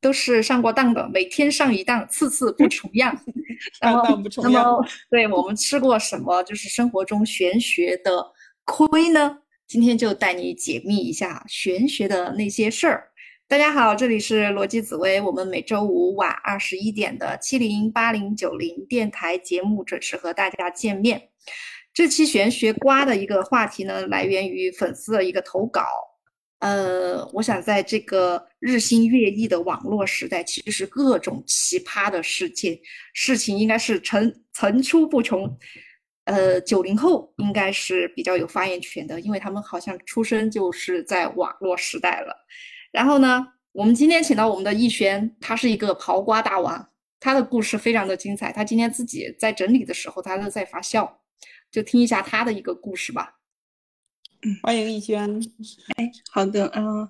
都是上过当的，每天上一当，次次不重样。然后，那么对我们吃过什么就是生活中玄学的亏呢？今天就带你解密一下玄学的那些事儿。大家好，这里是逻辑紫薇，我们每周五晚二十一点的七零八零九零电台节目准时和大家见面。这期玄学瓜的一个话题呢，来源于粉丝的一个投稿。呃，我想在这个日新月异的网络时代，其实各种奇葩的事件事情应该是层层出不穷。呃，九零后应该是比较有发言权的，因为他们好像出生就是在网络时代了。然后呢，我们今天请到我们的逸轩，他是一个刨瓜大王，他的故事非常的精彩。他今天自己在整理的时候，他都在发笑，就听一下他的一个故事吧。嗯，欢迎逸轩。哎，好的，嗯，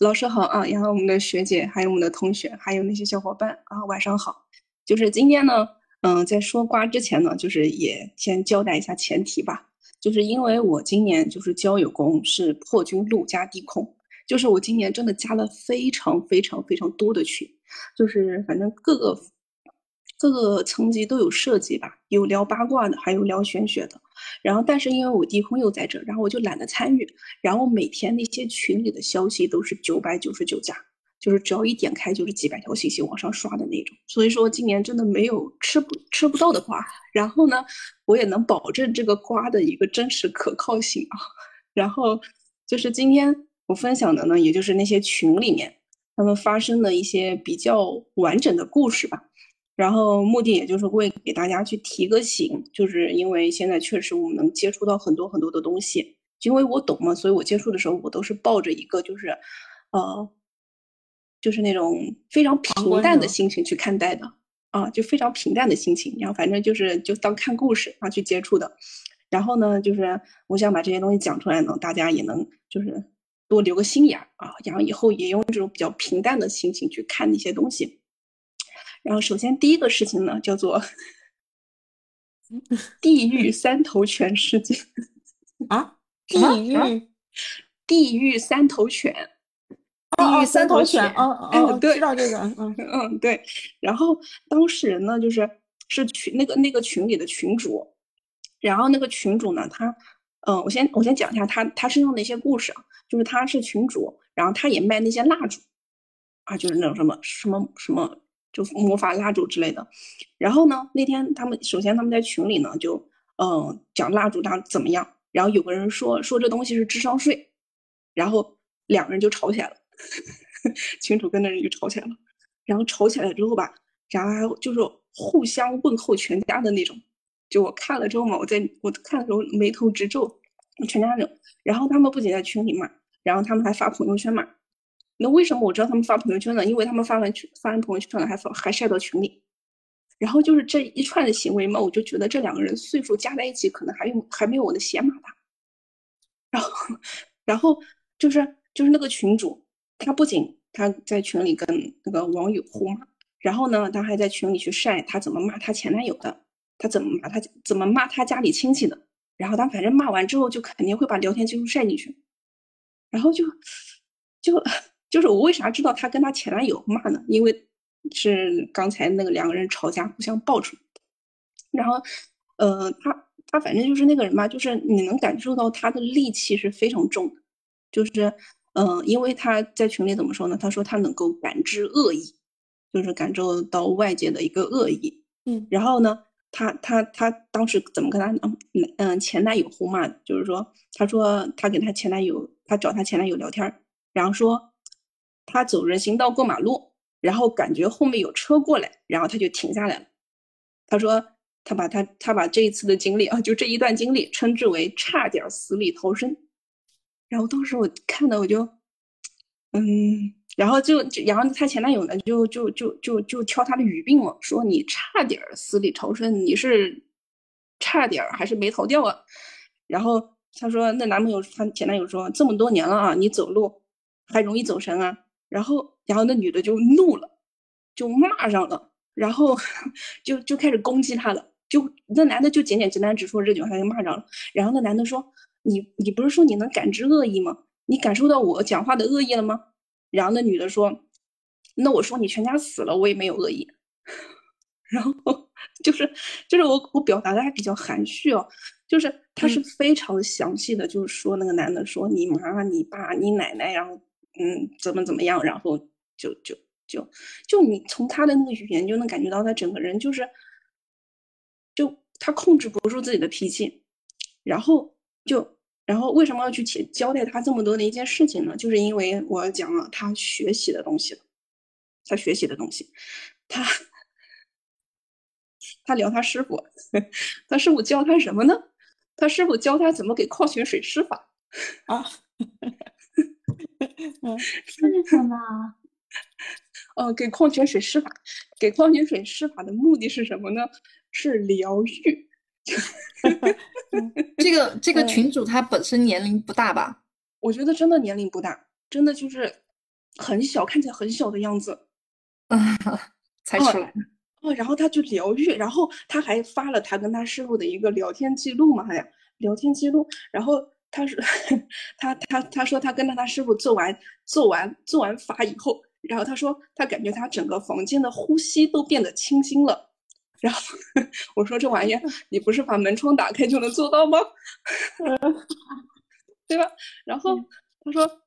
老师好啊，然后我们的学姐，还有我们的同学，还有那些小伙伴啊，晚上好。就是今天呢，嗯，在说瓜之前呢，就是也先交代一下前提吧。就是因为我今年就是交友工是破军路加地空，就是我今年真的加了非常非常非常多的群，就是反正各个。各个层级都有设计吧，有聊八卦的，还有聊玄学的。然后，但是因为我地空又在这，然后我就懒得参与。然后每天那些群里的消息都是九百九十九加，就是只要一点开就是几百条信息往上刷的那种。所以说今年真的没有吃不吃不到的瓜。然后呢，我也能保证这个瓜的一个真实可靠性啊。然后就是今天我分享的呢，也就是那些群里面他们发生的一些比较完整的故事吧。然后目的也就是为给大家去提个醒，就是因为现在确实我们能接触到很多很多的东西，因为我懂嘛，所以我接触的时候我都是抱着一个就是，呃，就是那种非常平淡的心情去看待的啊，就非常平淡的心情，然后反正就是就当看故事啊去接触的。然后呢，就是我想把这些东西讲出来呢，大家也能就是多留个心眼儿啊，然后以后也用这种比较平淡的心情去看那些东西。然后，首先第一个事情呢，叫做 地狱三头犬事件啊，地狱地狱三头犬，地狱三头犬，哦哦，对，知道这个，嗯 嗯，对。然后当事人呢，就是是群那个那个群里的群主，然后那个群主呢，他，嗯，我先我先讲一下他他身上的一些故事啊，就是他是群主，然后他也卖那些蜡烛啊，就是那种什么什么什么。就魔法蜡烛之类的，然后呢，那天他们首先他们在群里呢，就嗯讲蜡烛它怎么样，然后有个人说说这东西是智商税，然后两个人就吵起来了，群主跟那人就吵起来了，然后吵起来之后吧，然后就是互相问候全家的那种，就我看了之后嘛，我在我看的时候眉头直皱，全家人，然后他们不仅在群里骂，然后他们还发朋友圈骂。那为什么我知道他们发朋友圈呢？因为他们发完群发完朋友圈了，还发还晒到群里，然后就是这一串的行为嘛，我就觉得这两个人岁数加在一起，可能还有还没有我的鞋码大。然后，然后就是就是那个群主，他不仅他在群里跟那个网友互骂，然后呢，他还在群里去晒他怎么骂他前男友的，他怎么骂他怎么骂他家里亲戚的，然后他反正骂完之后，就肯定会把聊天记录晒进去，然后就就。就是我为啥知道她跟她前男友骂呢？因为是刚才那个两个人吵架互相爆出来的。然后，呃，他他反正就是那个人吧，就是你能感受到他的戾气是非常重的。就是，嗯，因为他在群里怎么说呢？他说他能够感知恶意，就是感受到外界的一个恶意。嗯。然后呢，他他他当时怎么跟他嗯嗯前男友互骂？就是说，他说他跟他前男友，他找他前男友聊天，然后说。他走人行道过马路，然后感觉后面有车过来，然后他就停下来了。他说他把他他把这一次的经历啊，就这一段经历称之为差点死里逃生。然后当时我看的我就，嗯，然后就然后他前男友呢就就就就就挑他的语病嘛，说你差点死里逃生，你是差点还是没逃掉啊？然后他说那男朋友他前男友说这么多年了啊，你走路还容易走神啊？然后，然后那女的就怒了，就骂上了，然后就就开始攻击他了。就那男的就简简单单只说这句话，他就骂上了。然后那男的说：“你你不是说你能感知恶意吗？你感受到我讲话的恶意了吗？”然后那女的说：“那我说你全家死了，我也没有恶意。然后就是就是我我表达的还比较含蓄哦，就是他是非常详细的，就是说那个男的说你妈、你爸、你奶奶，然后嗯怎么怎么样，然后就就就就你从他的那个语言就能感觉到他整个人就是就他控制不住自己的脾气，然后就然后为什么要去交代他这么多的一件事情呢？就是因为我讲了他学习的东西他学习的东西，他。他聊他师傅，他师傅教他什么呢？他师傅教他怎么给矿泉水施法啊？是什么？哦，给矿泉水施法，给矿泉水施法的目的是什么呢？是疗愈。这个这个群主他本身年龄不大吧？我觉得真的年龄不大，真的就是很小，看起来很小的样子。啊，猜出来。哦，然后他就疗愈，然后他还发了他跟他师傅的一个聊天记录嘛，呀，聊天记录。然后他说，他 他他说他跟着他师傅做完做完做完法以后，然后他说他感觉他整个房间的呼吸都变得清新了。然后 我说这玩意儿 你不是把门窗打开就能做到吗？对吧？然后他说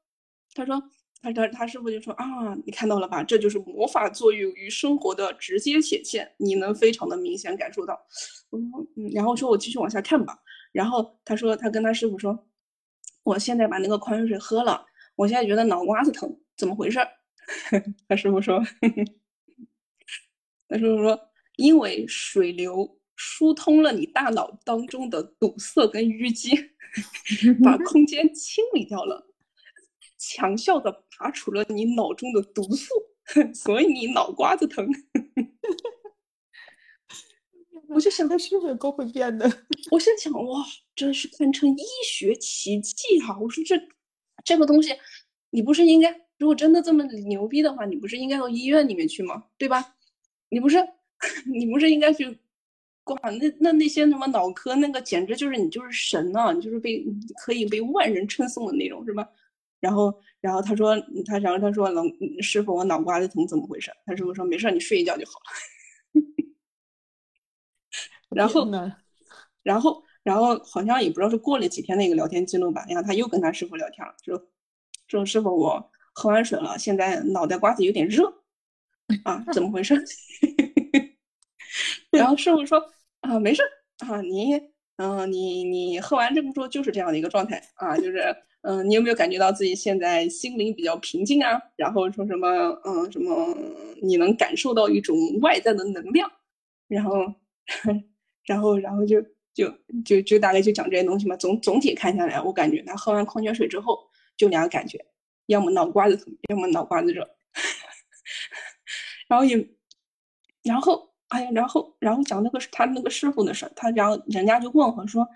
他说。他他他师傅就说啊，你看到了吧？这就是魔法作用于生活的直接显现，你能非常的明显感受到。我说嗯，然后说我继续往下看吧。然后他说他跟他师傅说，我现在把那个矿泉水喝了，我现在觉得脑瓜子疼，怎么回事？他师傅说，他师傅说，因为水流疏通了你大脑当中的堵塞跟淤积，把空间清理掉了。强效的拔除了你脑中的毒素，所以你脑瓜子疼。我就想他是不是够会变的？我现在想，哇，真是堪称医学奇迹哈！我说这这个东西，你不是应该，如果真的这么牛逼的话，你不是应该到医院里面去吗？对吧？你不是，你不是应该去挂那那那些什么脑科那个，简直就是你就是神呐，你就是被可以被万人称颂的那种，是吧？然后，然后他说他，然后他说老师傅，我脑瓜子疼，怎么回事？他师傅说没事，你睡一觉就好了。然后呢？然后，然后好像也不知道是过了几天那个聊天记录吧，然后他又跟他师傅聊天了，说说师傅，我喝完水了，现在脑袋瓜子有点热啊，怎么回事？然后师傅说啊，没事啊，你嗯，你你喝完这么多就是这样的一个状态啊，就是。嗯，你有没有感觉到自己现在心灵比较平静啊？然后说什么，嗯，什么你能感受到一种外在的能量？然后，然后，然后就就就就大概就讲这些东西嘛。总总体看下来，我感觉他喝完矿泉水之后就两个感觉，要么脑瓜子疼，要么脑瓜子热。然后也，然后哎呀，然后然后讲那个他那个师傅的事儿，他然后人家就问我说。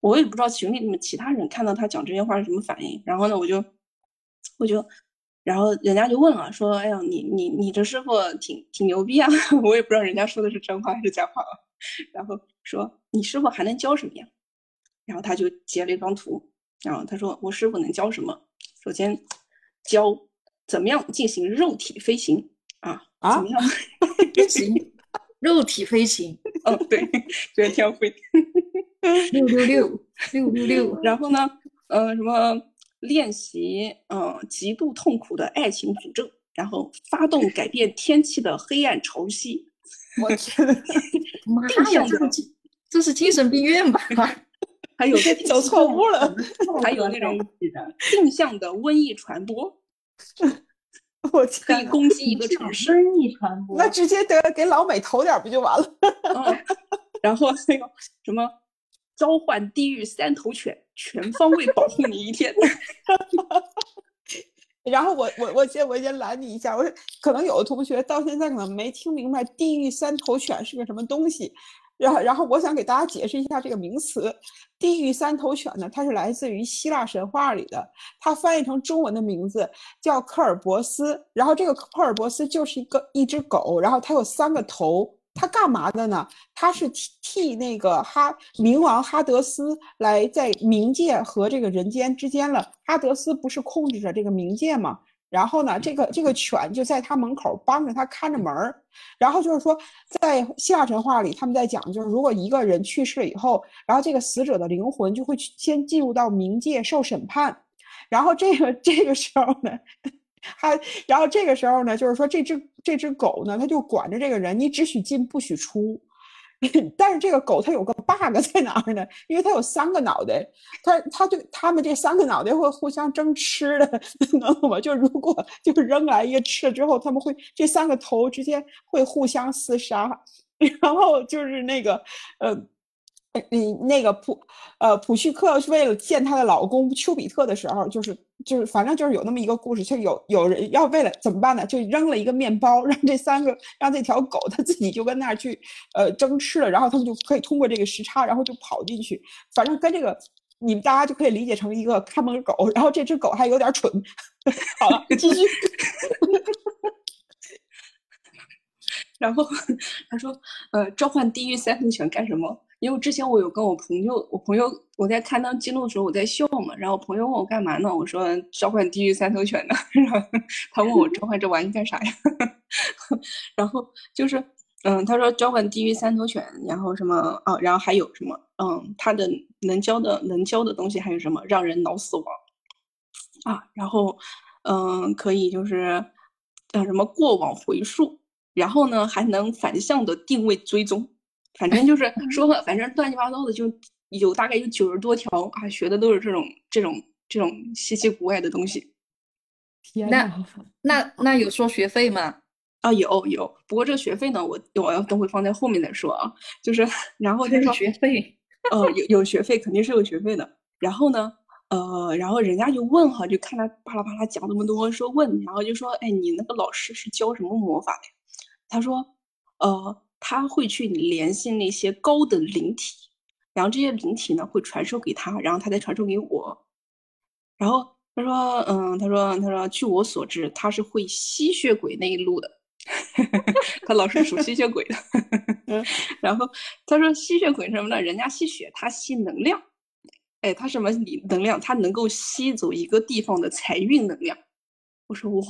我也不知道群里面其他人看到他讲这些话是什么反应，然后呢，我就，我就，然后人家就问了，说，哎呀，你你你这师傅挺挺牛逼啊！我也不知道人家说的是真话还是假话，然后说你师傅还能教什么呀？然后他就截了一张图，然后他说我师傅能教什么？首先教怎么样进行肉体飞行啊啊？怎么样 飞行？肉体飞行？哦，对，就是天飞。六六六六六六，然后呢，呃，什么练习，嗯，极度痛苦的爱情诅咒，然后发动改变天气的黑暗潮汐。我去，妈呀，这是这是精神病院吧？还有 走错屋了，还有那种定向的瘟疫传播，我可以攻击一个城市。瘟疫传播，那直接得给老美投点不就完了？然后那个什么。召唤地狱三头犬，全方位保护你一天。然后我我我先我先拦你一下，我说可能有的同学到现在可能没听明白地狱三头犬是个什么东西。然后然后我想给大家解释一下这个名词，地狱三头犬呢，它是来自于希腊神话里的，它翻译成中文的名字叫科尔博斯。然后这个科尔博斯就是一个一只狗，然后它有三个头。他干嘛的呢？他是替替那个哈冥王哈德斯来在冥界和这个人间之间了。哈德斯不是控制着这个冥界吗？然后呢，这个这个犬就在他门口帮着他看着门儿。然后就是说，在希腊神话里，他们在讲，就是如果一个人去世了以后，然后这个死者的灵魂就会先进入到冥界受审判。然后这个这个时候呢，他然后这个时候呢，就是说这只这只狗呢，它就管着这个人，你只许进不许出。但是这个狗它有个 bug 在哪儿呢？因为它有三个脑袋，它它对它们这三个脑袋会互相争吃的，能懂吗？就如果就扔来一个吃了之后，他们会这三个头之间会互相厮杀，然后就是那个呃。你那个普，呃，普绪克是为了见她的老公丘比特的时候，就是就是，反正就是有那么一个故事，就有有人要为了怎么办呢？就扔了一个面包，让这三个让这条狗它自己就跟那儿去呃争吃了，然后他们就可以通过这个时差，然后就跑进去。反正跟这个你们大家就可以理解成一个看门狗，然后这只狗还有点蠢。好了，继续。然后他说，呃，召唤地狱三头犬干什么？因为之前我有跟我朋友，我朋友我在看到记录的时候我在笑嘛，然后朋友问我干嘛呢？我说召唤地狱三头犬呢。然后他问我召唤这玩意干啥呀？然后就是，嗯，他说召唤地狱三头犬，然后什么啊？然后还有什么？嗯，他的能教的能教的东西还有什么？让人脑死亡啊？然后嗯，可以就是叫什么过往回溯，然后呢还能反向的定位追踪。反正就是说，反正乱七八糟的，就有大概有九十多条啊，学的都是这种这种这种稀奇古怪的东西。那那那有收学费吗？啊，有有，不过这个学费呢，我我要等会放在后面再说啊。就是然后就说学费，呃，有有学费，肯定是有学费的。然后呢，呃，然后人家就问哈，就看他巴拉巴拉讲那么多，说问，然后就说，哎，你那个老师是教什么魔法的？他说，呃。他会去联系那些高等灵体，然后这些灵体呢会传授给他，然后他再传授给我。然后他说：“嗯，他说，他说，据我所知，他是会吸血鬼那一路的，他老是属吸血鬼的。然后他说吸血鬼什么的，人家吸血，他吸能量。哎，他什么能量？他能够吸走一个地方的财运能量。我说哇。”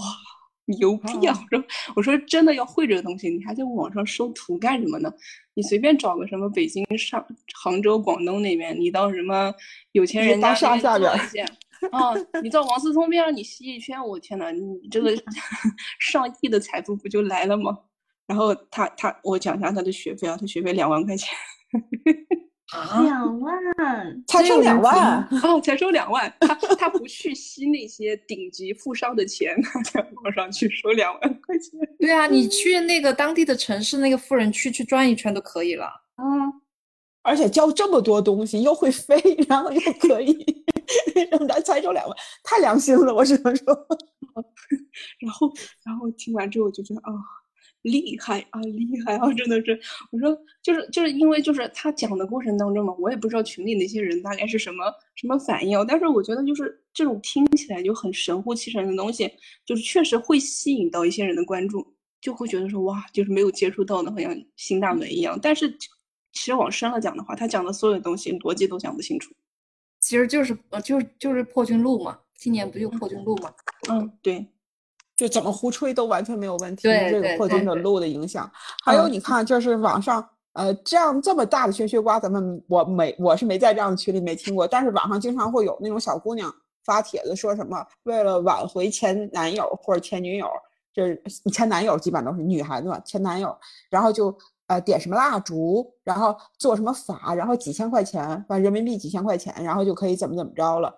牛逼啊！我说，我说真的要会这个东西，你还在网上收徒干什么呢？你随便找个什么北京、上杭州、广东那边，你到什么有钱人家下边啊，你到王思聪边上你吸一圈，我天呐，你这个 上亿的财富不就来了吗？然后他他，我讲一下他的学费啊，他学费两万块钱。两万，才收两万哦，才收两万。他他不去吸那些顶级富商的钱，他在网上去收两万块钱。对啊，你去那个当地的城市那个富人区去转一圈都可以了。嗯，而且交这么多东西，又会飞，然后又可以让他才收两万，太良心了，我只能说。然后，然后听完之后就觉得啊。厉害啊，厉害啊！真的是，我说就是就是因为就是他讲的过程当中嘛，我也不知道群里那些人大概是什么什么反应，但是我觉得就是这种听起来就很神乎其神的东西，就是确实会吸引到一些人的关注，就会觉得说哇，就是没有接触到的，好像新大门一样。但是其实往深了讲的话，他讲的所有东西逻辑都讲不清楚，其实就是呃就是就是破军录嘛，今年不就破军录嘛？嗯，对。就怎么胡吹都完全没有问题，这个破军的路的影响。还有你看，就是网上呃这样这么大的玄学瓜，咱们我没我是没在这样的群里没听过，但是网上经常会有那种小姑娘发帖子说什么为了挽回前男友或者前女友，就是前男友基本上都是女孩子嘛，前男友，然后就呃点什么蜡烛，然后做什么法，然后几千块钱，把人民币几千块钱，然后就可以怎么怎么着了。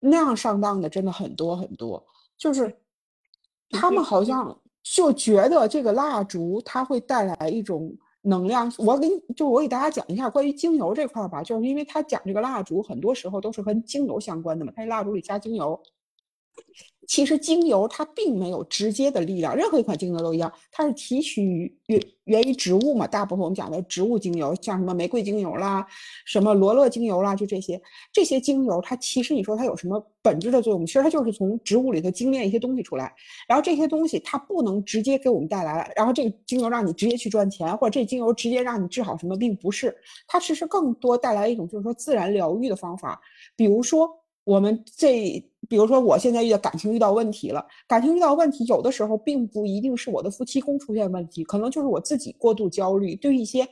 那样上当的真的很多很多，就是。他们 好像就觉得这个蜡烛它会带来一种能量。我给就我给大家讲一下关于精油这块吧，就是因为他讲这个蜡烛很多时候都是跟精油相关的嘛，他蜡烛里加精油。其实精油它并没有直接的力量，任何一款精油都一样，它是提取源源于植物嘛。大部分我们讲的植物精油，像什么玫瑰精油啦，什么罗勒精油啦，就这些这些精油，它其实你说它有什么本质的作用？其实它就是从植物里头精炼一些东西出来，然后这些东西它不能直接给我们带来，然后这个精油让你直接去赚钱，或者这精油直接让你治好什么病，不是，它其实更多带来一种就是说自然疗愈的方法，比如说。我们这比如说我现在遇到感情遇到问题了，感情遇到问题，有的时候并不一定是我的夫妻宫出现问题，可能就是我自己过度焦虑，对一些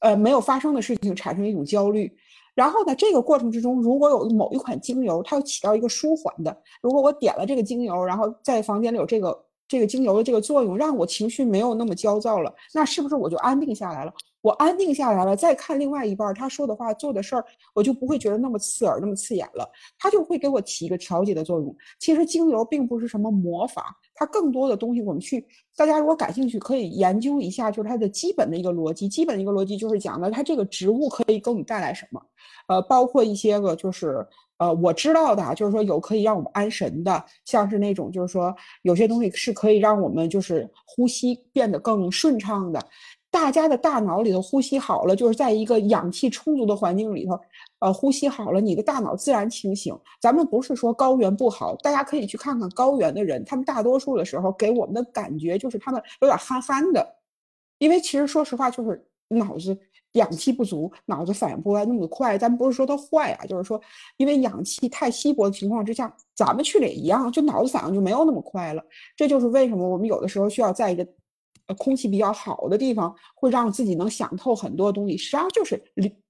呃没有发生的事情产生一种焦虑。然后呢，这个过程之中，如果有某一款精油，它又起到一个舒缓的，如果我点了这个精油，然后在房间里有这个这个精油的这个作用，让我情绪没有那么焦躁了，那是不是我就安定下来了？我安定下来了，再看另外一半他说的话、做的事儿，我就不会觉得那么刺耳、那么刺眼了。他就会给我起一个调节的作用。其实精油并不是什么魔法，它更多的东西我们去，大家如果感兴趣可以研究一下，就是它的基本的一个逻辑。基本的一个逻辑就是讲的它这个植物可以给我们带来什么，呃，包括一些个就是呃我知道的，就是说有可以让我们安神的，像是那种就是说有些东西是可以让我们就是呼吸变得更顺畅的。大家的大脑里头呼吸好了，就是在一个氧气充足的环境里头，呃，呼吸好了，你的大脑自然清醒。咱们不是说高原不好，大家可以去看看高原的人，他们大多数的时候给我们的感觉就是他们有点憨憨的，因为其实说实话就是脑子氧气不足，脑子反应不来那么快。咱不是说它坏啊，就是说因为氧气太稀薄的情况之下，咱们去了也一样，就脑子反应就没有那么快了。这就是为什么我们有的时候需要在一个。空气比较好的地方会让自己能想透很多东西，实际上就是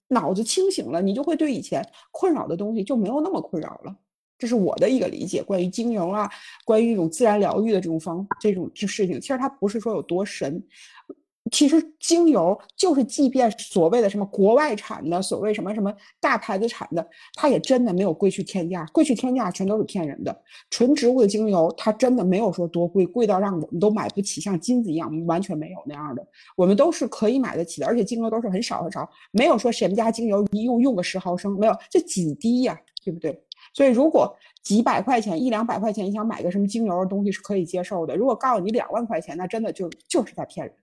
脑子清醒了，你就会对以前困扰的东西就没有那么困扰了。这是我的一个理解，关于精油啊，关于一种自然疗愈的这种方这种这事情，其实它不是说有多神。其实精油就是，即便所谓的什么国外产的，所谓什么什么大牌子产的，它也真的没有贵去天价，贵去天价全都是骗人的。纯植物的精油，它真的没有说多贵，贵到让我们都买不起，像金子一样，完全没有那样的。我们都是可以买得起的，而且精油都是很少很少，没有说谁们家精油一用用个十毫升，没有，这几滴呀，对不对？所以如果几百块钱、一两百块钱，你想买个什么精油的东西是可以接受的。如果告诉你两万块钱，那真的就就是在骗人。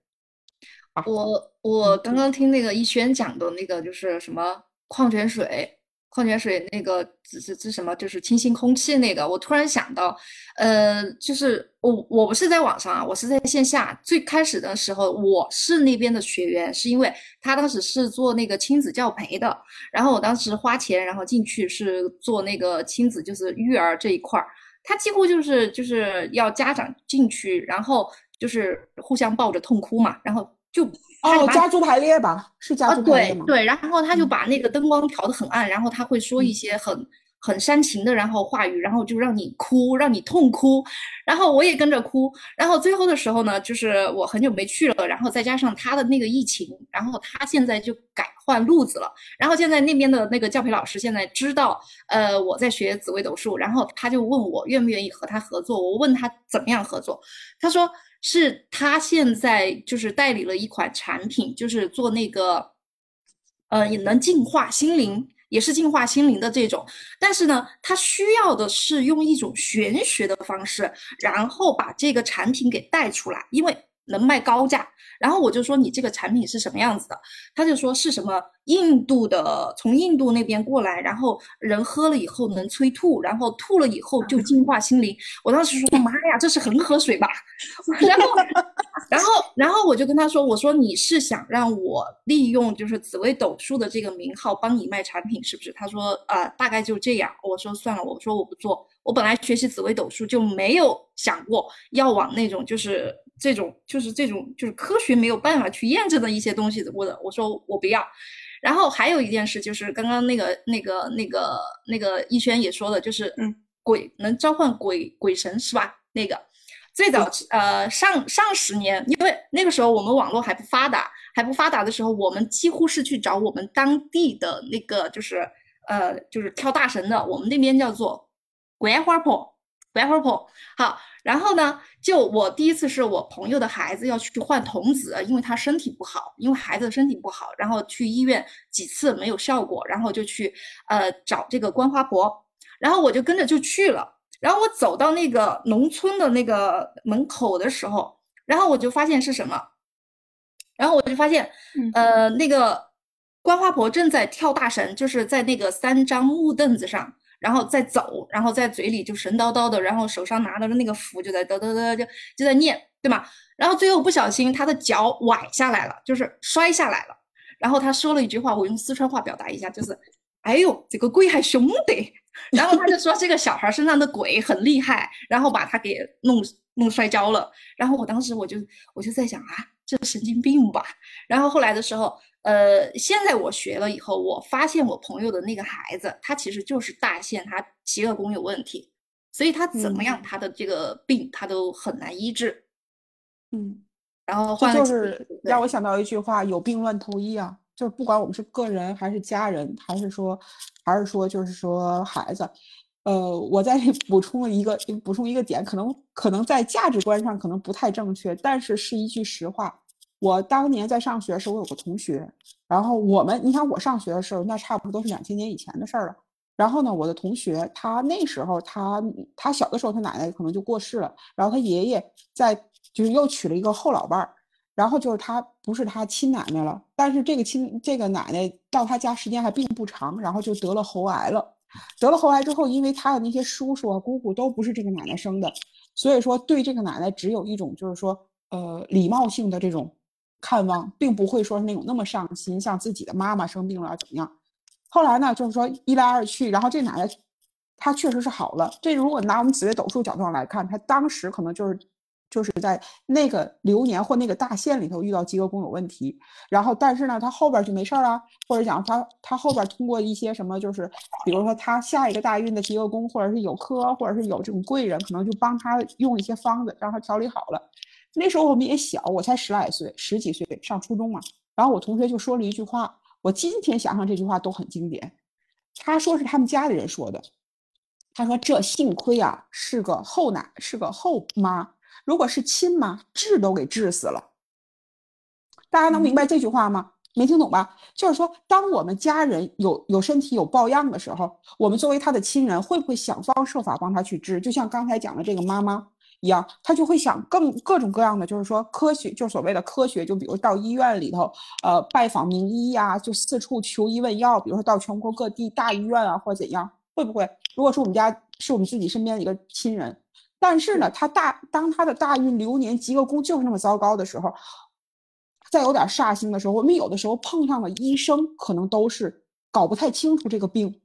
我我刚刚听那个一轩讲的那个就是什么矿泉水，矿泉水那个这这这什么就是清新空气那个，我突然想到，呃，就是我我不是在网上啊，我是在线下。最开始的时候，我是那边的学员，是因为他当时是做那个亲子教培的，然后我当时花钱然后进去是做那个亲子就是育儿这一块儿，他几乎就是就是要家长进去，然后就是互相抱着痛哭嘛，然后。就哦，家族排列吧，是家族排列吗？对对，然后他就把那个灯光调得很暗，然后他会说一些很很煽情的，然后话语，然后就让你哭，让你痛哭，然后我也跟着哭，然后最后的时候呢，就是我很久没去了，然后再加上他的那个疫情，然后他现在就改换路子了，然后现在那边的那个教培老师现在知道，呃，我在学紫微斗数，然后他就问我愿不愿意和他合作，我问他怎么样合作，他说。是他现在就是代理了一款产品，就是做那个，呃，也能净化心灵，也是净化心灵的这种。但是呢，他需要的是用一种玄学的方式，然后把这个产品给带出来，因为能卖高价。然后我就说你这个产品是什么样子的？他就说是什么印度的，从印度那边过来，然后人喝了以后能催吐，然后吐了以后就净化心灵。我当时说妈呀，这是恒河水吧？然后，然后，然后我就跟他说，我说你是想让我利用就是紫薇斗数的这个名号帮你卖产品是不是？他说啊，大概就这样。我说算了，我说我不做。我本来学习紫微斗数就没有想过要往那种就是这种就是这种就是科学没有办法去验证的一些东西，我的我说我不要。然后还有一件事就是刚刚那个那个那个那个逸轩也说的，就是嗯鬼能召唤鬼鬼神是吧？那个最早呃上上十年，因为那个时候我们网络还不发达，还不发达的时候，我们几乎是去找我们当地的那个就是呃就是跳大神的，我们那边叫做。桂花婆，桂花婆，好，然后呢，就我第一次是我朋友的孩子要去换童子，因为他身体不好，因为孩子的身体不好，然后去医院几次没有效果，然后就去呃找这个观花婆，然后我就跟着就去了，然后我走到那个农村的那个门口的时候，然后我就发现是什么，然后我就发现，呃，那个观花婆正在跳大神，就是在那个三张木凳子上。然后再走，然后在嘴里就神叨叨的，然后手上拿着的那个符就在嘚嘚嘚就就在念，对吗？然后最后不小心他的脚崴下来了，就是摔下来了。然后他说了一句话，我用四川话表达一下，就是哎呦，这个鬼还凶得。然后他就说这个小孩身上的鬼很厉害，然后把他给弄弄摔跤了。然后我当时我就我就在想啊，这神经病吧。然后后来的时候，呃，现在我学了以后，我发现我朋友的那个孩子，他其实就是大限，他极恶宫有问题，所以他怎么样，他的这个病他都很难医治。嗯，然后这就是让我想到一句话：有病乱投医啊。就是不管我们是个人还是家人，还是说，还是说，就是说孩子，呃，我再补充一个，补充一个点，可能可能在价值观上可能不太正确，但是是一句实话。我当年在上学的时候，我有个同学，然后我们，你想我上学的时候，那差不多都是两千年以前的事儿了。然后呢，我的同学他那时候他他小的时候，他奶奶可能就过世了，然后他爷爷在就是又娶了一个后老伴儿。然后就是他不是他亲奶奶了，但是这个亲这个奶奶到他家时间还并不长，然后就得了喉癌了。得了喉癌之后，因为他的那些叔叔啊姑姑都不是这个奶奶生的，所以说对这个奶奶只有一种就是说呃礼貌性的这种看望，并不会说是那种那么上心，像自己的妈妈生病了怎么样。后来呢，就是说一来二去，然后这奶奶她确实是好了。这如果拿我们紫微斗数角度上来看，她当时可能就是。就是在那个流年或那个大限里头遇到饥饿宫有问题，然后但是呢，她后边就没事儿了，或者讲她她后边通过一些什么，就是比如说她下一个大运的饥饿宫，或者是有科，或者是有这种贵人，可能就帮她用一些方子，让她调理好了。那时候我们也小，我才十来岁，十几岁上初中嘛。然后我同学就说了一句话，我今天想想这句话都很经典。他说是他们家里人说的，他说这幸亏啊是个后奶，是个后妈。如果是亲妈，治都给治死了。大家能明白这句话吗？没听懂吧？就是说，当我们家人有有身体有抱恙的时候，我们作为他的亲人，会不会想方设法帮他去治？就像刚才讲的这个妈妈一样，他就会想更各种各样的，就是说科学，就所谓的科学，就比如到医院里头，呃，拜访名医呀，就四处求医问药，比如说到全国各地大医院啊，或者怎样，会不会？如果说我们家，是我们自己身边的一个亲人。但是呢，他大当他的大运流年极恶宫就是那么糟糕的时候，再有点煞星的时候，我们有的时候碰上了医生，可能都是搞不太清楚这个病，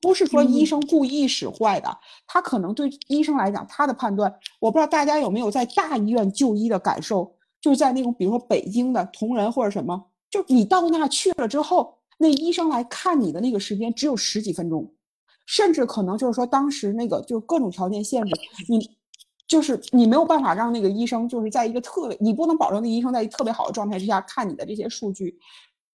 不是说医生故意使坏的，他可能对医生来讲，他的判断，我不知道大家有没有在大医院就医的感受，就是在那种比如说北京的同仁或者什么，就你到那去了之后，那医生来看你的那个时间只有十几分钟。甚至可能就是说，当时那个就各种条件限制，你就是你没有办法让那个医生就是在一个特别，你不能保证那医生在一特别好的状态之下看你的这些数据。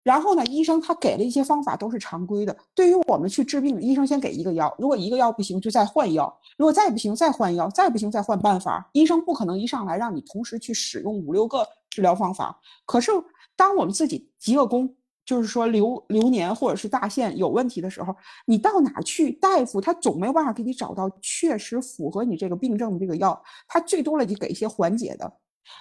然后呢，医生他给了一些方法都是常规的。对于我们去治病，医生先给一个药，如果一个药不行，就再换药；如果再不行，再换药；再不行，再换办法。医生不可能一上来让你同时去使用五六个治疗方法。可是当我们自己极恶功。就是说流流年或者是大限有问题的时候，你到哪去，大夫他总没有办法给你找到确实符合你这个病症的这个药，他最多了就给一些缓解的。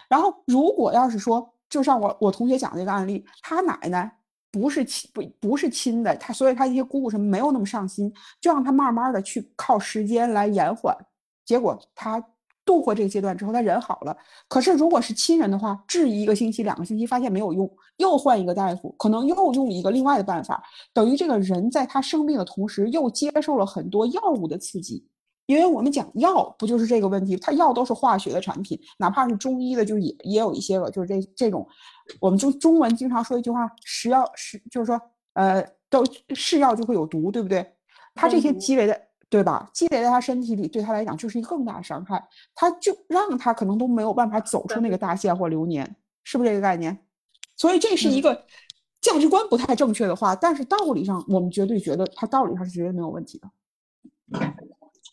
然后如果要是说，就像我我同学讲那个案例，他奶奶不是亲不不是亲的，他所以他一些姑姑什么没有那么上心，就让他慢慢的去靠时间来延缓，结果他。度过这个阶段之后，他人好了。可是如果是亲人的话，治一个星期、两个星期，发现没有用，又换一个大夫，可能又用一个另外的办法，等于这个人在他生病的同时，又接受了很多药物的刺激。因为我们讲药，不就是这个问题？它药都是化学的产品，哪怕是中医的，就也也有一些个，就是这这种，我们中中文经常说一句话：食药是，就是说，呃，都是药就会有毒，对不对？他这些积累的。对吧？积累在他身体里，对他来讲就是一个更大的伤害。他就让他可能都没有办法走出那个大限或流年，是不是这个概念？所以这是一个价值观不太正确的话，但是道理上我们绝对觉得它道理上是绝对没有问题的。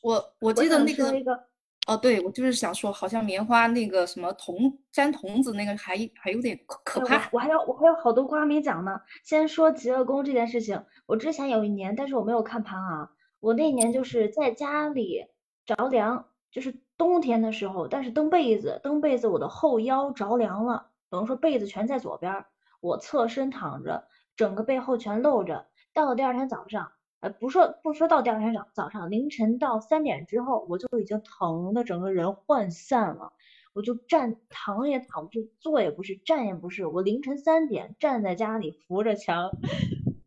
我我记得那个哦，对我就是想说，好像棉花那个什么童粘童子那个还还有点可可怕。我还有我还有好多瓜没讲呢。先说极乐宫这件事情，我之前有一年，但是我没有看盘啊。我那年就是在家里着凉，就是冬天的时候，但是蹬被子，蹬被子，我的后腰着凉了，等于说被子全在左边，我侧身躺着，整个背后全露着。到了第二天早上，呃，不说不说到第二天早早上凌晨到三点之后，我就已经疼的整个人涣散了，我就站躺也躺不住，坐也不是，站也不是，我凌晨三点站在家里扶着墙。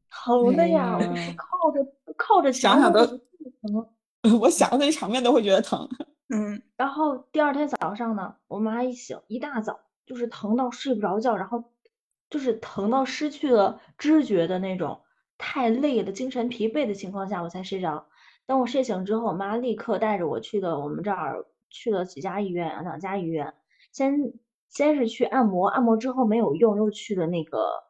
疼的呀！靠着靠着想想都疼。我想到这场面都会觉得疼。嗯，然后第二天早上呢，我妈一醒，一大早就是疼到睡不着觉，然后就是疼到失去了知觉的那种，太累了，精神疲惫的情况下我才睡着。等我睡醒之后，我妈立刻带着我去了我们这儿去了几家医院，两家医院，先先是去按摩，按摩之后没有用，又去了那个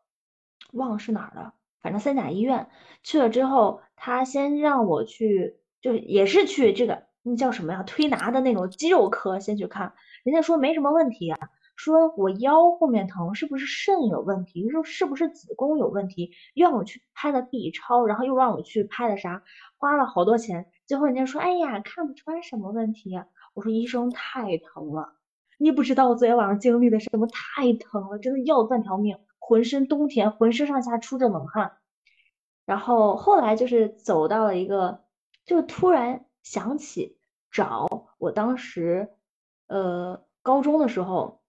忘了是哪儿了，反正三甲医院去了之后，他先让我去，就是也是去这个。那叫什么呀？推拿的那种肌肉科，先去看，人家说没什么问题啊，说我腰后面疼，是不是肾有问题？说是不是子宫有问题？让我去拍了 B 超，然后又让我去拍了啥，花了好多钱。最后人家说，哎呀，看不出来什么问题。我说医生太疼了，你不知道我昨天晚上经历的什么，太疼了，真的要半条命，浑身冬天浑身上下出着冷汗。然后后来就是走到了一个，就突然。想起找我当时，呃，高中的时候，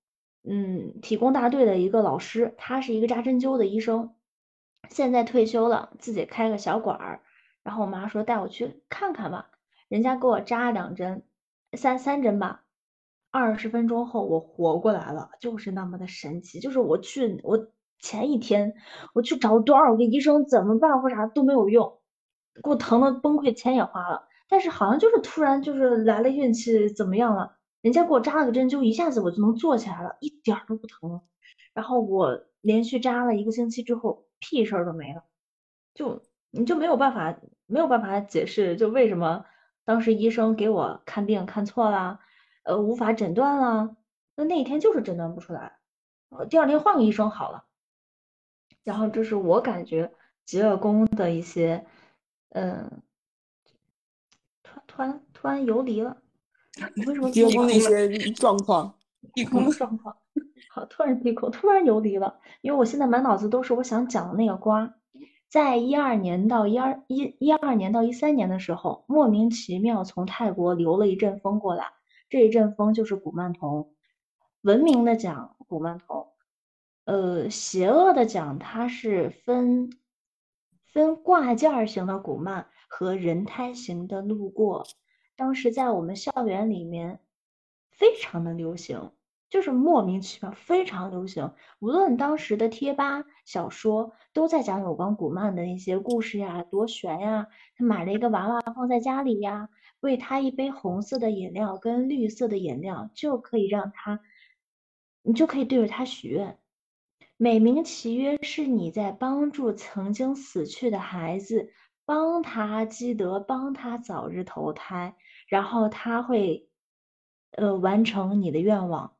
嗯，体工大队的一个老师，他是一个扎针灸的医生，现在退休了，自己开个小馆儿。然后我妈说带我去看看吧，人家给我扎两针，三三针吧，二十分钟后我活过来了，就是那么的神奇。就是我去，我前一天我去找多少个医生怎么办或啥都没有用，给我疼的崩溃，钱也花了。但是好像就是突然就是来了运气怎么样了？人家给我扎了个针灸，一下子我就能坐起来了，一点都不疼。然后我连续扎了一个星期之后，屁事儿都没了。就你就没有办法没有办法解释，就为什么当时医生给我看病看错了，呃，无法诊断了。那那一天就是诊断不出来，呃，第二天换个医生好了。然后这是我感觉极乐宫的一些，嗯。突突然突然游离了，为什么？低空那些状况，低空状况。好，突然低空，突然游离了，因为我现在满脑子都是我想讲的那个瓜。在一二年到一二一一二年到一三年的时候，莫名其妙从泰国流了一阵风过来，这一阵风就是古曼童。文明的讲古曼童，呃，邪恶的讲它是分分挂件型的古曼。和人胎型的路过，当时在我们校园里面非常的流行，就是莫名其妙非常流行。无论当时的贴吧、小说都在讲有关古曼的一些故事呀，多悬呀！他买了一个娃娃放在家里呀，喂他一杯红色的饮料跟绿色的饮料，就可以让他，你就可以对着他许愿。美名其曰是你在帮助曾经死去的孩子。帮他积德，帮他早日投胎，然后他会，呃，完成你的愿望。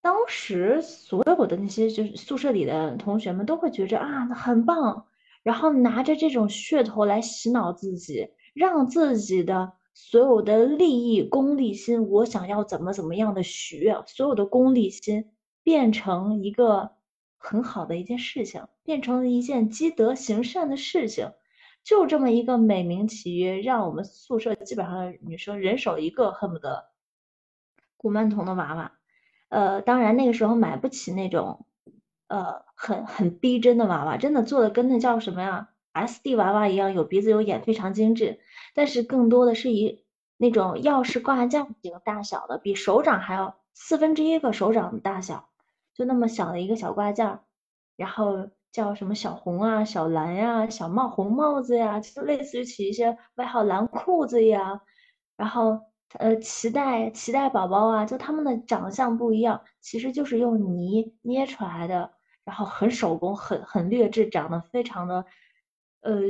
当时所有的那些就是宿舍里的同学们都会觉着啊，很棒，然后拿着这种噱头来洗脑自己，让自己的所有的利益、功利心，我想要怎么怎么样的许愿，所有的功利心变成一个很好的一件事情，变成了一件积德行善的事情。就这么一个美名其曰，让我们宿舍基本上女生人手一个，恨不得古曼童的娃娃。呃，当然那个时候买不起那种，呃，很很逼真的娃娃，真的做的跟那叫什么呀，S D 娃娃一样，有鼻子有眼，非常精致。但是更多的是以那种钥匙挂件型大小的，比手掌还要四分之一个手掌的大小，就那么小的一个小挂件，然后。叫什么小红啊、小蓝呀、小帽红帽子呀，就类似于起一些外号蓝裤子呀，然后呃脐带脐带宝宝啊，就他们的长相不一样，其实就是用泥捏出来的，然后很手工、很很劣质，长得非常的呃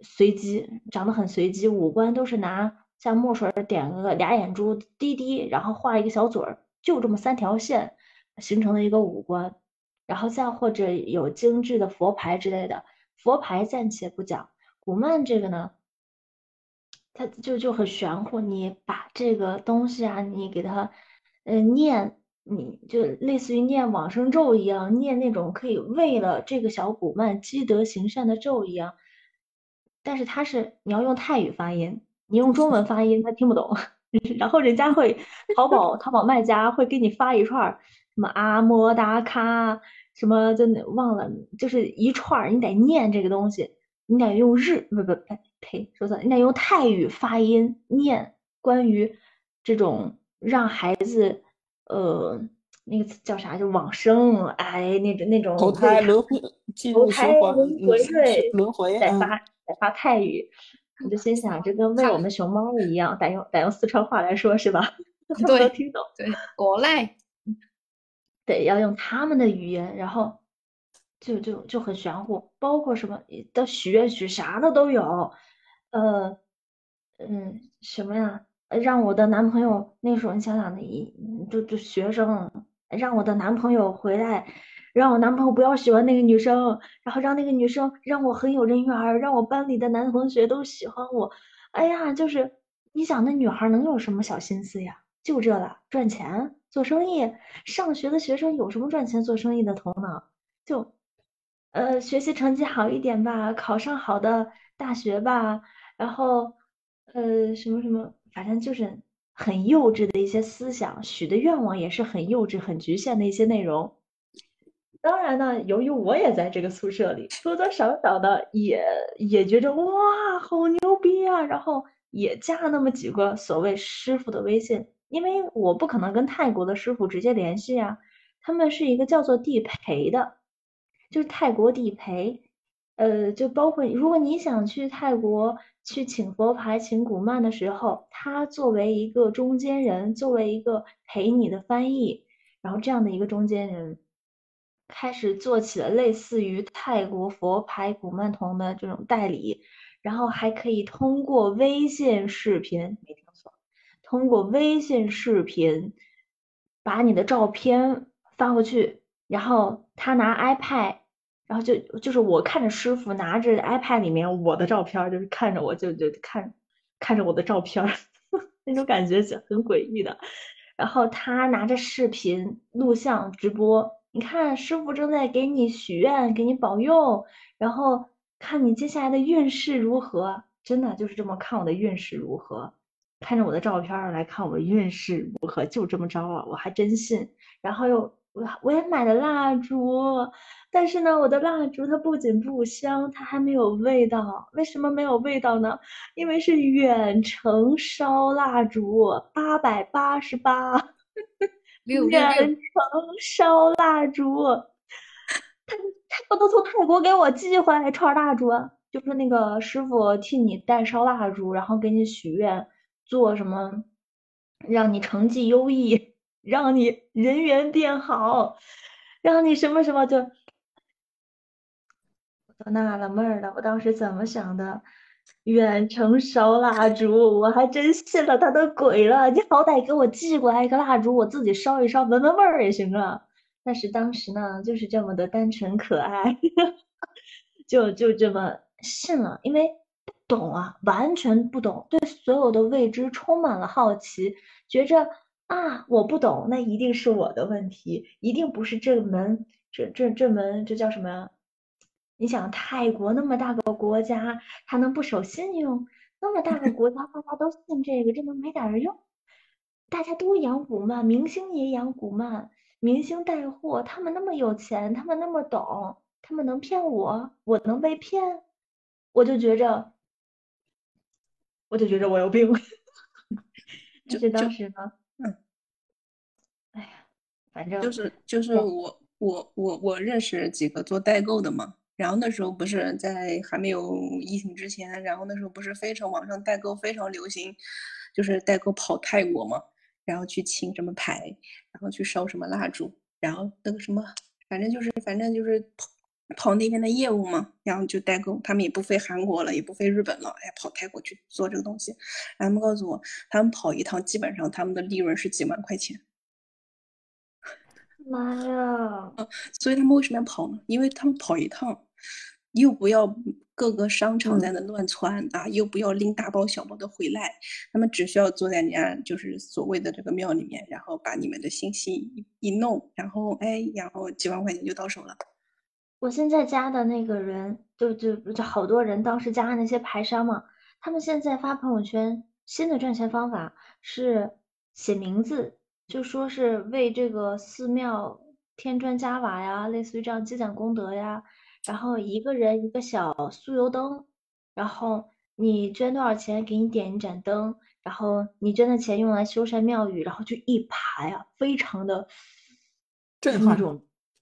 随机，长得很随机，五官都是拿像墨水点个俩眼珠滴滴，然后画一个小嘴儿，就这么三条线形成的一个五官。然后再或者有精致的佛牌之类的，佛牌暂且不讲，古曼这个呢，它就就很玄乎。你把这个东西啊，你给它，嗯，念，你就类似于念往生咒一样，念那种可以为了这个小古曼积德行善的咒一样。但是它是你要用泰语发音，你用中文发音他听不懂。然后人家会淘宝淘宝卖家会给你发一串儿什么阿摩达卡。什么就忘了，就是一串儿，你得念这个东西。你得用日不不呸，说错，你得用泰语发音念关于这种让孩子呃那个叫啥就往生哎那种那种投胎轮回投胎轮回对轮回再发再发泰语。我就心想，这跟喂我们熊猫一样，得用得用四川话来说，是吧？对，听懂。对，国赖，得要用他们的语言，然后就就就很玄乎，包括什么的许愿许啥的都有。呃，嗯，什么呀？让我的男朋友那时候你想想，那一就就学生，让我的男朋友回来。让我男朋友不要喜欢那个女生，然后让那个女生让我很有人缘，让我班里的男同学都喜欢我。哎呀，就是你想那女孩能有什么小心思呀？就这了，赚钱做生意。上学的学生有什么赚钱做生意的头脑？就，呃，学习成绩好一点吧，考上好的大学吧，然后，呃，什么什么，反正就是很幼稚的一些思想，许的愿望也是很幼稚、很局限的一些内容。当然呢，由于我也在这个宿舍里，多多少少的也也觉着哇，好牛逼啊！然后也加了那么几个所谓师傅的微信，因为我不可能跟泰国的师傅直接联系啊。他们是一个叫做地陪的，就是泰国地陪，呃，就包括如果你想去泰国去请佛牌、请古曼的时候，他作为一个中间人，作为一个陪你的翻译，然后这样的一个中间人。开始做起了类似于泰国佛牌古曼童的这种代理，然后还可以通过微信视频，通过微信视频把你的照片发过去，然后他拿 iPad，然后就就是我看着师傅拿着 iPad 里面我的照片，就是看着我就就看看着我的照片，那种感觉就很诡异的，然后他拿着视频录像直播。你看，师傅正在给你许愿，给你保佑，然后看你接下来的运势如何。真的就是这么看我的运势如何，看着我的照片来看我的运势如何，就这么着了，我还真信。然后又我我也买了蜡烛，但是呢，我的蜡烛它不仅不香，它还没有味道。为什么没有味道呢？因为是远程烧蜡烛，八百八十八。远程烧蜡烛，他他不能从泰国给我寄回来一串蜡烛，就是那个师傅替你代烧蜡烛，然后给你许愿，做什么，让你成绩优异，让你人缘变好，让你什么什么就，我纳了闷儿了，我当时怎么想的？远程烧蜡烛，我还真信了他的鬼了。你好歹给我寄过来一个蜡烛，我自己烧一烧，闻闻味儿也行啊。但是当时呢，就是这么的单纯可爱，就就这么信了。因为懂啊，完全不懂，对所有的未知充满了好奇，觉着啊，我不懂，那一定是我的问题，一定不是这门这这这门这叫什么？你想泰国那么大个国家，他能不守信用？那么大个国家，大家都信这个，这能没点用？大家都养古曼，明星也养古曼，明星带货，他们那么有钱，他们那么懂，他们能骗我？我能被骗？我就觉着，我就觉得我有病。就当时呢，嗯，哎呀，反正就是就是我我我我认识几个做代购的嘛。然后那时候不是在还没有疫情之前，然后那时候不是非常网上代购非常流行，就是代购跑泰国嘛，然后去请什么牌，然后去烧什么蜡烛，然后那个什么，反正就是反正就是跑跑那边的业务嘛，然后就代购，他们也不飞韩国了，也不飞日本了，哎，跑泰国去做这个东西，他们告诉我，他们跑一趟基本上他们的利润是几万块钱。妈呀！所以他们为什么要跑呢？因为他们跑一趟。又不要各个商场在那乱窜啊，又不要拎大包小包的回来，他们只需要坐在人家就是所谓的这个庙里面，然后把你们的信息一弄，然后哎，然后几万块钱就到手了。我现在加的那个人，就就就好多人当时加的那些牌商嘛，他们现在发朋友圈，新的赚钱方法是写名字，就说是为这个寺庙添砖加瓦呀，类似于这样积攒功德呀。然后一个人一个小酥油灯，然后你捐多少钱给你点一盏灯，然后你捐的钱用来修缮庙宇，然后就一排啊，非常的震撼，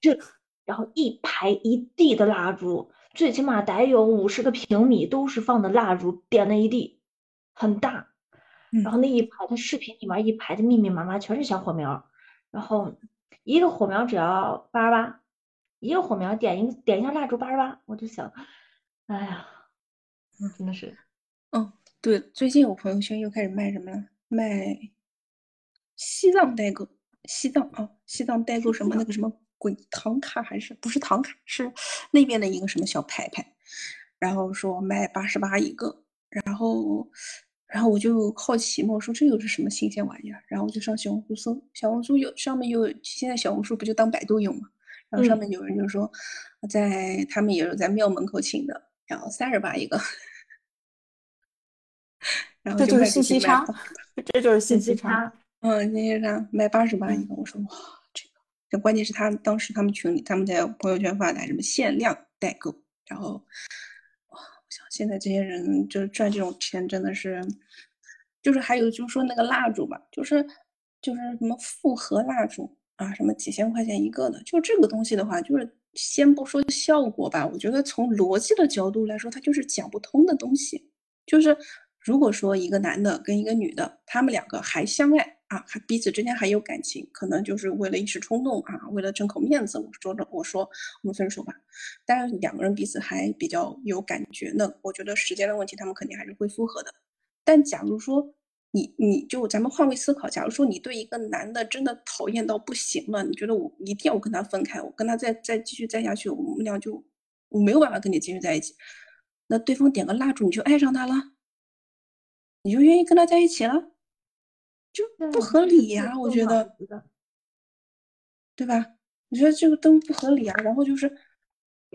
这然后一排一地的蜡烛，最起码得有五十个平米都是放的蜡烛，点了一地，很大。然后那一排他视频里面一排的密密麻麻全是小火苗，然后一个火苗只要八十八。一个火苗点一点一下蜡烛八十八，我就想，哎呀，真的是，嗯，对，最近我朋友圈又开始卖什么了？卖西藏代购，西藏啊，西藏代购什么那个什么鬼唐卡还是不是唐卡？是那边的一个什么小牌牌，然后说卖八十八一个，然后然后我就好奇嘛，我说这又是什么新鲜玩意儿？然后我就上小红书搜，小红书有上面有，现在小红书不就当百度用吗？然后上面有人就说，在他们也是在庙门口请的，然后三十八一个，然后这就是信息差，这就是信息差。嗯，信息差卖八十八一个，我说哇，这个，这关键是他当时他们群里他们在朋友圈发的什么限量代购，然后哇，我想现在这些人就是赚这种钱真的是，就是还有就是说那个蜡烛吧，就是就是什么复合蜡烛。啊，什么几千块钱一个的，就这个东西的话，就是先不说效果吧，我觉得从逻辑的角度来说，它就是讲不通的东西。就是如果说一个男的跟一个女的，他们两个还相爱啊，还彼此之间还有感情，可能就是为了一时冲动啊，为了争口面子，我说着我说我们分手吧。但是两个人彼此还比较有感觉，那我觉得时间的问题，他们肯定还是会复合的。但假如说，你你就咱们换位思考，假如说你对一个男的真的讨厌到不行了，你觉得我一定要跟他分开，我跟他再再继续再下去，我们俩就我没有办法跟你继续在一起。那对方点个蜡烛，你就爱上他了，你就愿意跟他在一起了，就不合理呀，我觉得，对吧？我觉得这个都不合理啊。然后就是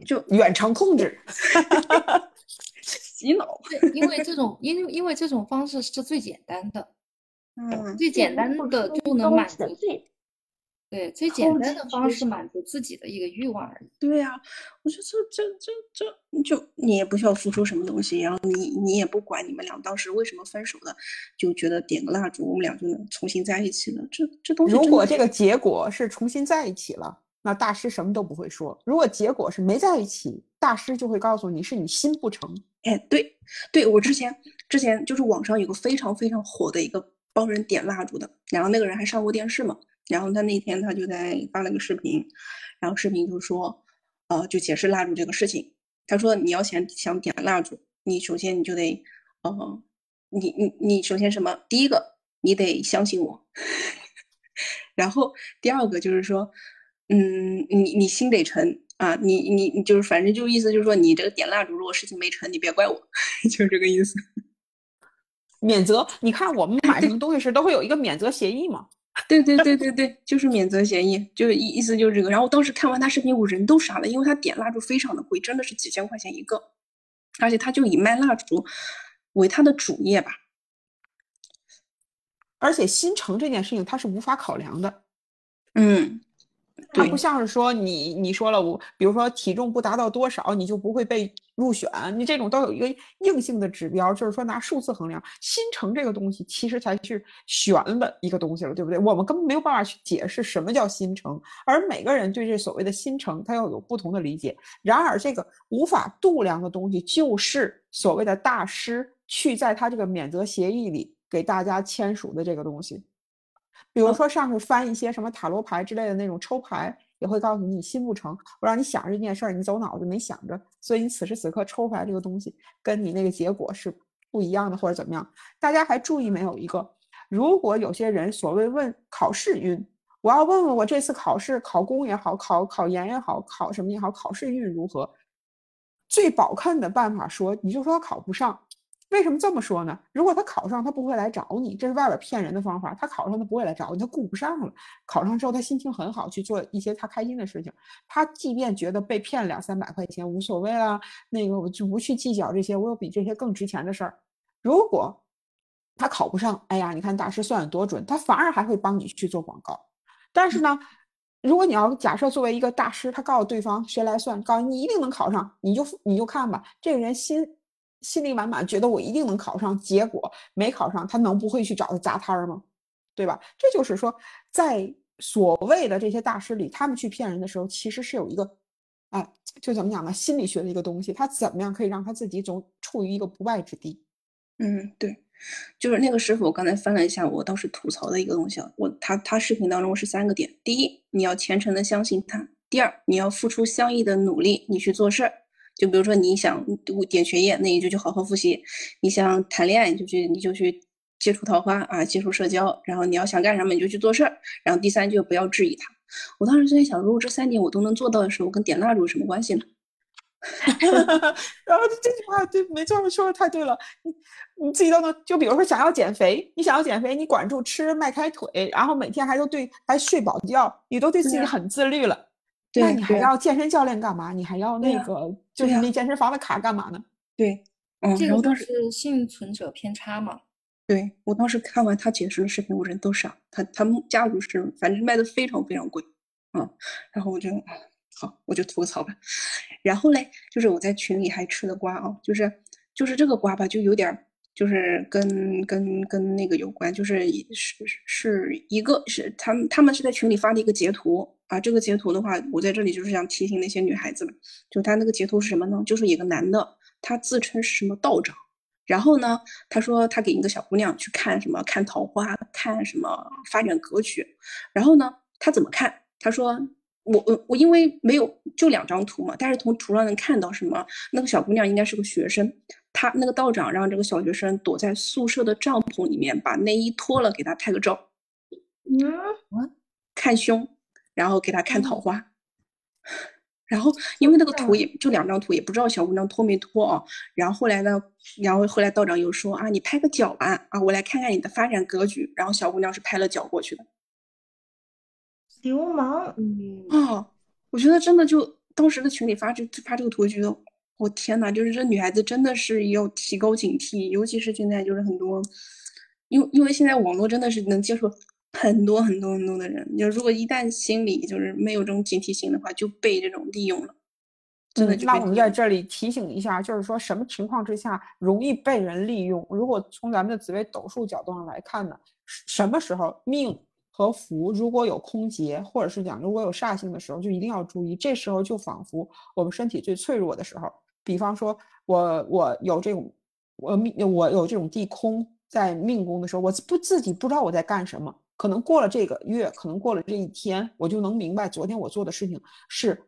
就远程控制。洗脑，因为这种，因为因为这种方式是最简单的，嗯，最简单的就能满足，对，最简单的方式满足自己的一个欲望而已。对呀，我觉得这这这这，就你也不需要付出什么东西，然后你你也不管你们俩当时为什么分手的，就觉得点个蜡烛，我们俩就能重新在一起了。这这东西，如果这个结果是重新在一起了。那大师什么都不会说。如果结果是没在一起，大师就会告诉你是你心不成。哎，对，对我之前之前就是网上有个非常非常火的一个帮人点蜡烛的，然后那个人还上过电视嘛。然后他那天他就在发了个视频，然后视频就说，呃，就解释蜡烛这个事情。他说你要想想点蜡烛，你首先你就得，呃，你你你首先什么？第一个你得相信我，然后第二个就是说。嗯，你你心得诚啊，你你你就是反正就意思就是说，你这个点蜡烛，如果事情没成，你别怪我，就是这个意思。免责，你看我们买什么东西时都会有一个免责协议嘛？对对对对对，就是免责协议，就意意思就是这个。然后当时看完他视频，我人都傻了，因为他点蜡烛非常的贵，真的是几千块钱一个，而且他就以卖蜡烛为他的主业吧。而且新城这件事情他是无法考量的，嗯。它不像是说你你说了我，比如说体重不达到多少，你就不会被入选。你这种都有一个硬性的指标，就是说拿数字衡量。新城这个东西其实才是悬的一个东西了，对不对？我们根本没有办法去解释什么叫新城，而每个人对这所谓的新城，他要有不同的理解。然而，这个无法度量的东西，就是所谓的大师去在他这个免责协议里给大家签署的这个东西。比如说上去翻一些什么塔罗牌之类的那种抽牌，也会告诉你你心不成，我让你想着这件事儿，你走脑子没想着，所以你此时此刻抽出来这个东西跟你那个结果是不一样的，或者怎么样？大家还注意没有？一个，如果有些人所谓问考试运，我要问问我这次考试考公也好，考考研也好，考什么也好，考试运如何？最保看的办法说，你就说考不上。为什么这么说呢？如果他考上，他不会来找你，这是外边骗人的方法。他考上，他不会来找你，他顾不上了。考上之后，他心情很好，去做一些他开心的事情。他即便觉得被骗两三百块钱无所谓啦，那个我就不去计较这些，我有比这些更值钱的事儿。如果他考不上，哎呀，你看大师算的多准，他反而还会帮你去做广告。但是呢，如果你要假设作为一个大师，他告诉对方谁来算，告诉你一定能考上，你就你就看吧，这个人心心里满满觉得我一定能考上，结果没考上，他能不会去找他砸摊儿吗？对吧？这就是说，在所谓的这些大师里，他们去骗人的时候，其实是有一个，哎，就怎么讲呢？心理学的一个东西，他怎么样可以让他自己总处于一个不败之地？嗯，对。就是那个师傅，我刚才翻了一下，我当时吐槽的一个东西啊，我他他视频当中是三个点：第一，你要虔诚的相信他；第二，你要付出相应的努力，你去做事儿。就比如说你想点学业，那你就去好好复习；你想谈恋爱，你就去你就去接触桃花啊，接触社交。然后你要想干什么，你就去做事儿。然后第三，就不要质疑他。我当时就在想，如果这三点我都能做到的时候，跟点蜡烛有什么关系呢？然后这句话对，没错，说的太对了。你你自己都能，就比如说想要减肥，你想要减肥，你管住吃，迈开腿，然后每天还都对，还睡饱觉，你都对自己很自律了。那你还要健身教练干嘛？你还要那个就是那健身房的卡干嘛呢？对，嗯，这个是幸存者偏差嘛？对我当时看完他解释的视频，我人都傻。他他们家族是反正卖的非常非常贵，嗯，然后我就。好，我就吐个槽吧。然后嘞，就是我在群里还吃的瓜啊，就是就是这个瓜吧，就有点就是跟跟跟那个有关，就是是是一个是他们他们是在群里发的一个截图啊。这个截图的话，我在这里就是想提醒那些女孩子们，就他那个截图是什么呢？就是一个男的，他自称是什么道长，然后呢，他说他给一个小姑娘去看什么看桃花，看什么发展格局，然后呢，他怎么看？他说。我我我因为没有就两张图嘛，但是从图上能看到什么？那个小姑娘应该是个学生，她那个道长让这个小学生躲在宿舍的帐篷里面，把内衣脱了给她拍个照，嗯，看胸，然后给他看桃花，然后因为那个图也就两张图，也不知道小姑娘脱没脱啊。然后后来呢，然后后来道长又说啊，你拍个脚吧，啊，我来看看你的发展格局。然后小姑娘是拍了脚过去的。流氓，嗯啊，我觉得真的就当时的群里发这发这个图，觉得我天呐，就是这女孩子真的是要提高警惕，尤其是现在就是很多，因为因为现在网络真的是能接触很多很多很多的人，就如果一旦心里就是没有这种警惕性的话，就被这种利用了，真的。那我们在这里提醒一下，就是说什么情况之下容易被人利用？如果从咱们的紫微斗数角度上来看呢，什么时候命？和福如果有空劫，或者是讲如果有煞星的时候，就一定要注意。这时候就仿佛我们身体最脆弱的时候，比方说我我有这种我命我有这种地空在命宫的时候，我不自己不知道我在干什么。可能过了这个月，可能过了这一天，我就能明白昨天我做的事情是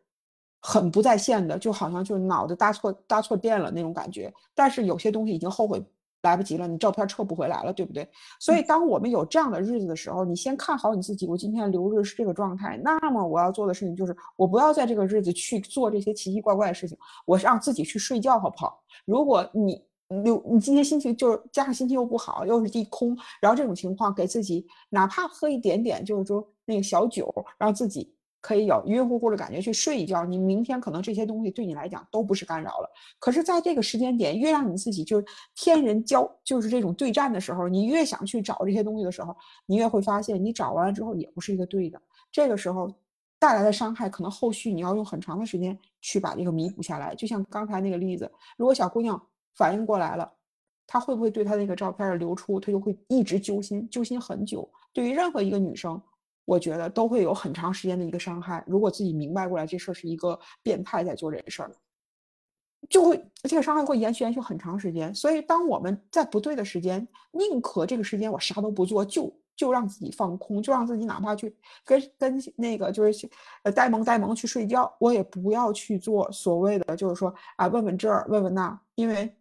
很不在线的，就好像就是脑子搭错搭错电了那种感觉。但是有些东西已经后悔。来不及了，你照片撤不回来了，对不对？所以，当我们有这样的日子的时候，你先看好你自己。我今天留日是这个状态，那么我要做的事情就是，我不要在这个日子去做这些奇奇怪怪的事情，我让自己去睡觉，好不好？如果你流，你今天心情就是加上心情又不好，又是地空，然后这种情况，给自己哪怕喝一点点，就是说那个小酒，让自己。可以有晕乎乎的感觉去睡一觉，你明天可能这些东西对你来讲都不是干扰了。可是，在这个时间点，越让你自己就是天人交，就是这种对战的时候，你越想去找这些东西的时候，你越会发现，你找完了之后也不是一个对的。这个时候带来的伤害，可能后续你要用很长的时间去把这个弥补下来。就像刚才那个例子，如果小姑娘反应过来了，他会不会对他那个照片的流出，他就会一直揪心，揪心很久。对于任何一个女生。我觉得都会有很长时间的一个伤害。如果自己明白过来，这事儿是一个变态在做这事儿，就会这个伤害会延续延续很长时间。所以，当我们在不对的时间，宁可这个时间我啥都不做，就就让自己放空，就让自己哪怕去跟跟那个就是呃呆萌呆萌去睡觉，我也不要去做所谓的就是说啊问问这儿问问那，因为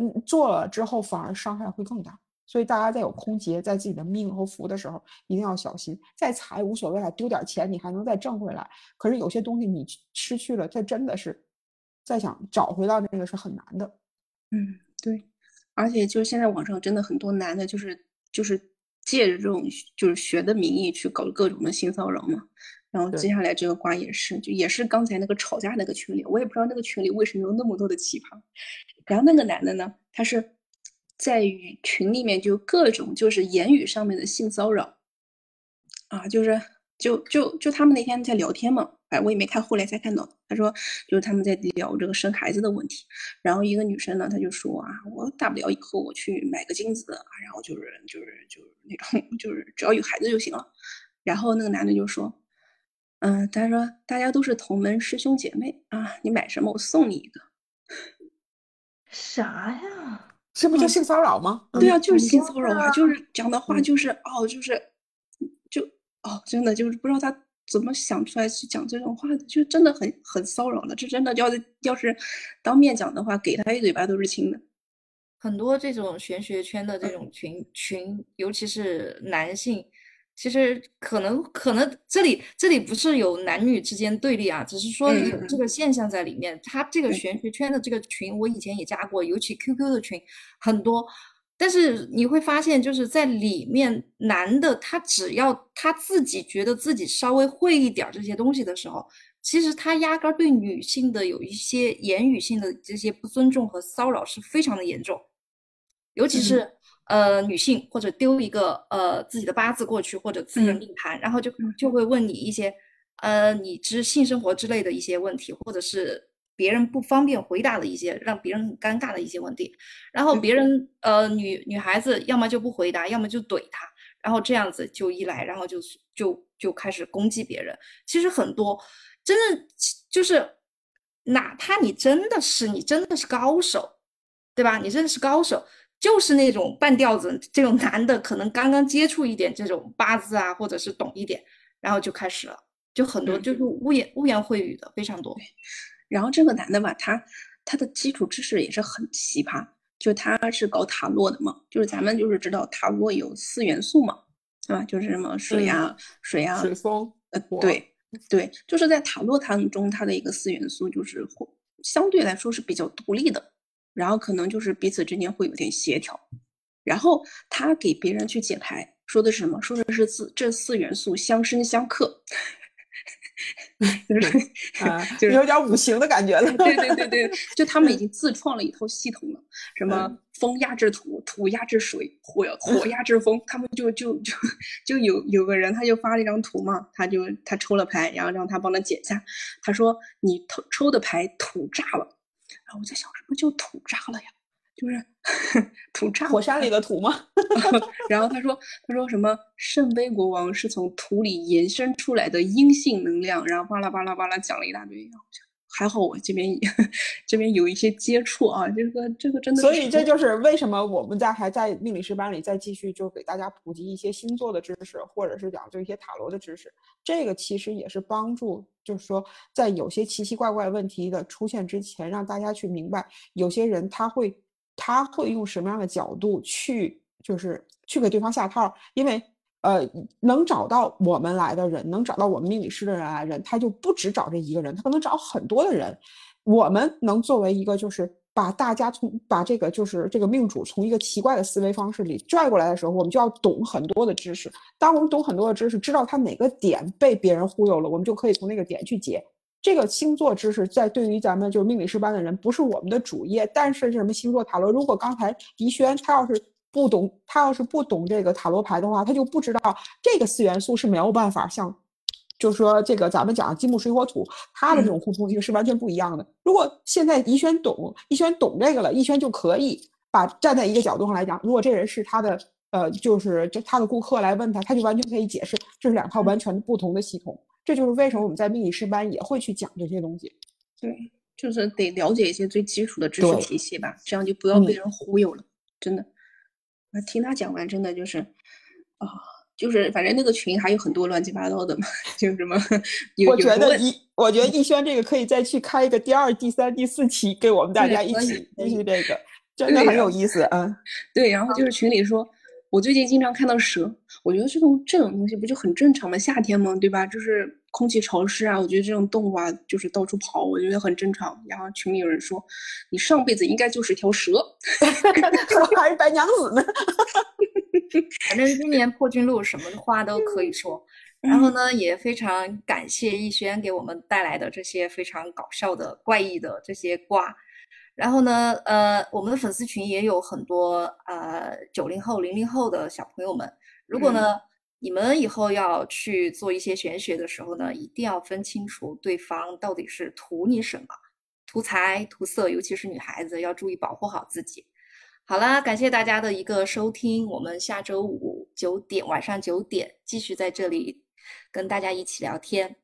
嗯做了之后反而伤害会更大。所以大家在有空劫在自己的命和福的时候，一定要小心。在财无所谓了，丢点钱你还能再挣回来。可是有些东西你失去了，它真的是再想找回到那个是很难的。嗯，对。而且就是现在网上真的很多男的，就是就是借着这种就是学的名义去搞各种的性骚扰嘛。然后接下来这个瓜也是，就也是刚才那个吵架那个群里，我也不知道那个群里为什么有那么多的奇葩。然后那个男的呢，他是。在与群里面就各种就是言语上面的性骚扰，啊，就是就就就他们那天在聊天嘛，哎，我也没看，后来才看到。他说，就是他们在聊这个生孩子的问题。然后一个女生呢，她就说啊，我大不了以后我去买个精子，然后就是就是就是那种，就是只要有孩子就行了。然后那个男的就说，嗯，他说大家都是同门师兄姐妹啊，你买什么我送你一个。啥呀？这不叫性骚扰吗？对啊，就是性骚扰啊，就是讲的话就是哦，就是就哦，真的就是不知道他怎么想出来去讲这种话的，就真的很很骚扰了。这真的要是要是当面讲的话，给他一嘴巴都是轻的。很多这种玄学圈的这种群群，尤其是男性。其实可能可能这里这里不是有男女之间对立啊，只是说有这个现象在里面。他这个玄学圈的这个群，我以前也加过，尤其 QQ 的群很多。但是你会发现，就是在里面，男的他只要他自己觉得自己稍微会一点这些东西的时候，其实他压根对女性的有一些言语性的这些不尊重和骚扰是非常的严重，尤其是。呃，女性或者丢一个呃自己的八字过去，或者自己的命盘，然后就就会问你一些呃你之性生活之类的一些问题，或者是别人不方便回答的一些让别人很尴尬的一些问题，然后别人呃女女孩子要么就不回答，要么就怼他，然后这样子就一来，然后就就就开始攻击别人。其实很多真的就是，哪怕你真的是你真的是高手，对吧？你真的是高手。就是那种半吊子，这种男的可能刚刚接触一点这种八字啊，或者是懂一点，然后就开始了，就很多就是污言污言秽语的非常多。然后这个男的吧，他他的基础知识也是很奇葩，就他是搞塔罗的嘛，就是咱们就是知道塔罗有四元素嘛，对吧？就是什么水啊、水啊、水风，呃，对对，就是在塔罗当中，它的一个四元素就是相对来说是比较独立的。然后可能就是彼此之间会有点协调，然后他给别人去解牌，说的是什么？说的是四这四元素相生相克，就是啊，就有点五行的感觉了。对对对对，就他们已经自创了一套系统了，什么风压制土，土压制水，火火压制风，他们就就就就有有个人他就发了一张图嘛，他就他抽了牌，然后让他帮他解一下，他说你抽抽的牌土炸了。然后我在想，什么叫土炸了呀？就是 土炸，火山里的土吗？然后他说，他说什么圣杯国王是从土里延伸出来的阴性能量，然后巴拉巴拉巴拉讲了一大堆。还好我这边这边有一些接触啊，这个这个真的。所以这就是为什么我们在还在命理师班里再继续就给大家普及一些星座的知识，或者是讲究一些塔罗的知识。这个其实也是帮助，就是说在有些奇奇怪怪问题的出现之前，让大家去明白，有些人他会他会用什么样的角度去，就是去给对方下套，因为。呃，能找到我们来的人，能找到我们命理师的人来人，他就不只找这一个人，他可能找很多的人。我们能作为一个，就是把大家从把这个就是这个命主从一个奇怪的思维方式里拽过来的时候，我们就要懂很多的知识。当我们懂很多的知识，知道他哪个点被别人忽悠了，我们就可以从那个点去解。这个星座知识在对于咱们就是命理师班的人，不是我们的主业，但是什么星座塔罗，如果刚才宜轩他要是。不懂，他要是不懂这个塔罗牌的话，他就不知道这个四元素是没有办法像，就是说这个咱们讲金木水火土，它的这种互通性是完全不一样的。如果现在怡轩懂，怡轩懂这个了，怡轩就可以把站在一个角度上来讲，如果这人是他的呃，就是这他的顾客来问他，他就完全可以解释这是两套完全不同的系统。这就是为什么我们在命理师班也会去讲这些东西。对，就是得了解一些最基础的知识体系吧，这样就不要被人忽悠了，真的。我听他讲完，真的就是，啊，就是反正那个群还有很多乱七八糟的嘛，就什么。我觉得一，我觉得逸轩这个可以再去开一个第二、第三、第四期，给我们大家一起继续这个，真的很有意思啊。对，然后就是群里说。我最近经常看到蛇，我觉得这种这种东西不就很正常吗？夏天嘛，对吧？就是空气潮湿啊，我觉得这种动物啊，就是到处跑，我觉得很正常。然后群里有人说，你上辈子应该就是条蛇，我 还是白娘子呢。反正今年破军路什么话都可以说。然后呢，也非常感谢逸轩给我们带来的这些非常搞笑的、怪异的这些瓜。然后呢，呃，我们的粉丝群也有很多呃九零后、零零后的小朋友们。如果呢，你们以后要去做一些玄学的时候呢，一定要分清楚对方到底是图你什么，图财、图色，尤其是女孩子要注意保护好自己。好啦，感谢大家的一个收听，我们下周五九点晚上九点继续在这里跟大家一起聊天。